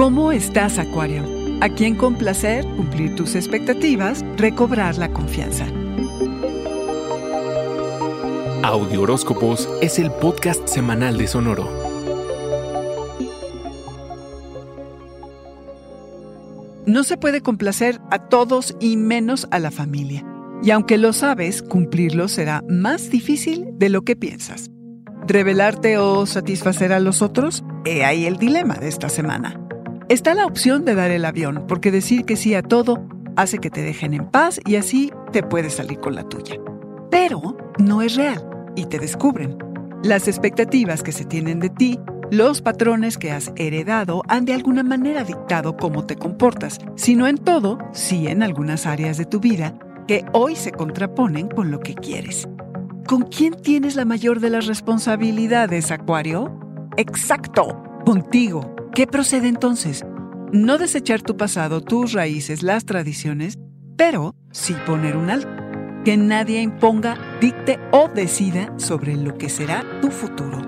¿Cómo estás, Acuario? ¿A quién complacer, cumplir tus expectativas, recobrar la confianza? Audio Horóscopos es el podcast semanal de Sonoro. No se puede complacer a todos y menos a la familia. Y aunque lo sabes, cumplirlo será más difícil de lo que piensas. ¿Revelarte o satisfacer a los otros? He ahí el dilema de esta semana. Está la opción de dar el avión, porque decir que sí a todo hace que te dejen en paz y así te puedes salir con la tuya. Pero no es real y te descubren. Las expectativas que se tienen de ti, los patrones que has heredado han de alguna manera dictado cómo te comportas, si no en todo, sí en algunas áreas de tu vida que hoy se contraponen con lo que quieres. ¿Con quién tienes la mayor de las responsabilidades, Acuario? Exacto, contigo. ¿Qué procede entonces? No desechar tu pasado, tus raíces, las tradiciones, pero sí poner un alto. Que nadie imponga, dicte o decida sobre lo que será tu futuro.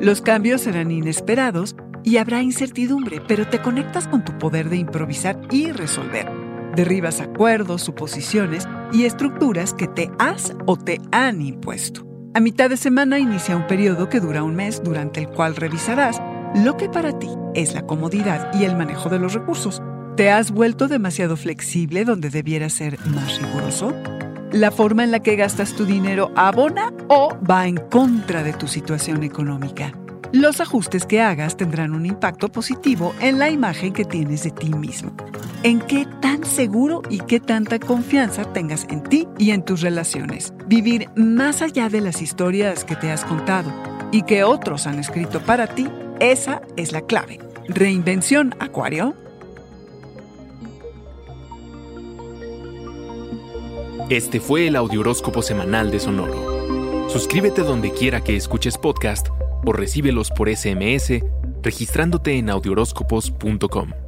Los cambios serán inesperados y habrá incertidumbre, pero te conectas con tu poder de improvisar y resolver. Derribas acuerdos, suposiciones y estructuras que te has o te han impuesto. A mitad de semana inicia un periodo que dura un mes durante el cual revisarás lo que para ti es la comodidad y el manejo de los recursos. ¿Te has vuelto demasiado flexible donde debieras ser más riguroso? ¿La forma en la que gastas tu dinero abona o va en contra de tu situación económica? Los ajustes que hagas tendrán un impacto positivo en la imagen que tienes de ti mismo. En qué tan seguro y qué tanta confianza tengas en ti y en tus relaciones. Vivir más allá de las historias que te has contado y que otros han escrito para ti esa es la clave. Reinvención, Acuario. Este fue el Audioróscopo Semanal de Sonoro. Suscríbete donde quiera que escuches podcast o recíbelos por SMS registrándote en audioróscopos.com.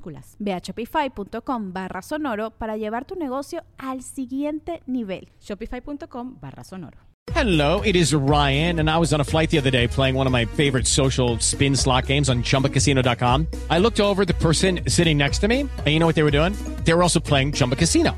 Ve a shopify.com barra sonoro para llevar tu negocio al siguiente nivel. Shopify.com barra sonoro. Hello, it is Ryan, and I was on a flight the other day playing one of my favorite social spin slot games on chumbacasino.com. I looked over the person sitting next to me, and you know what they were doing? They were also playing Chumba Casino.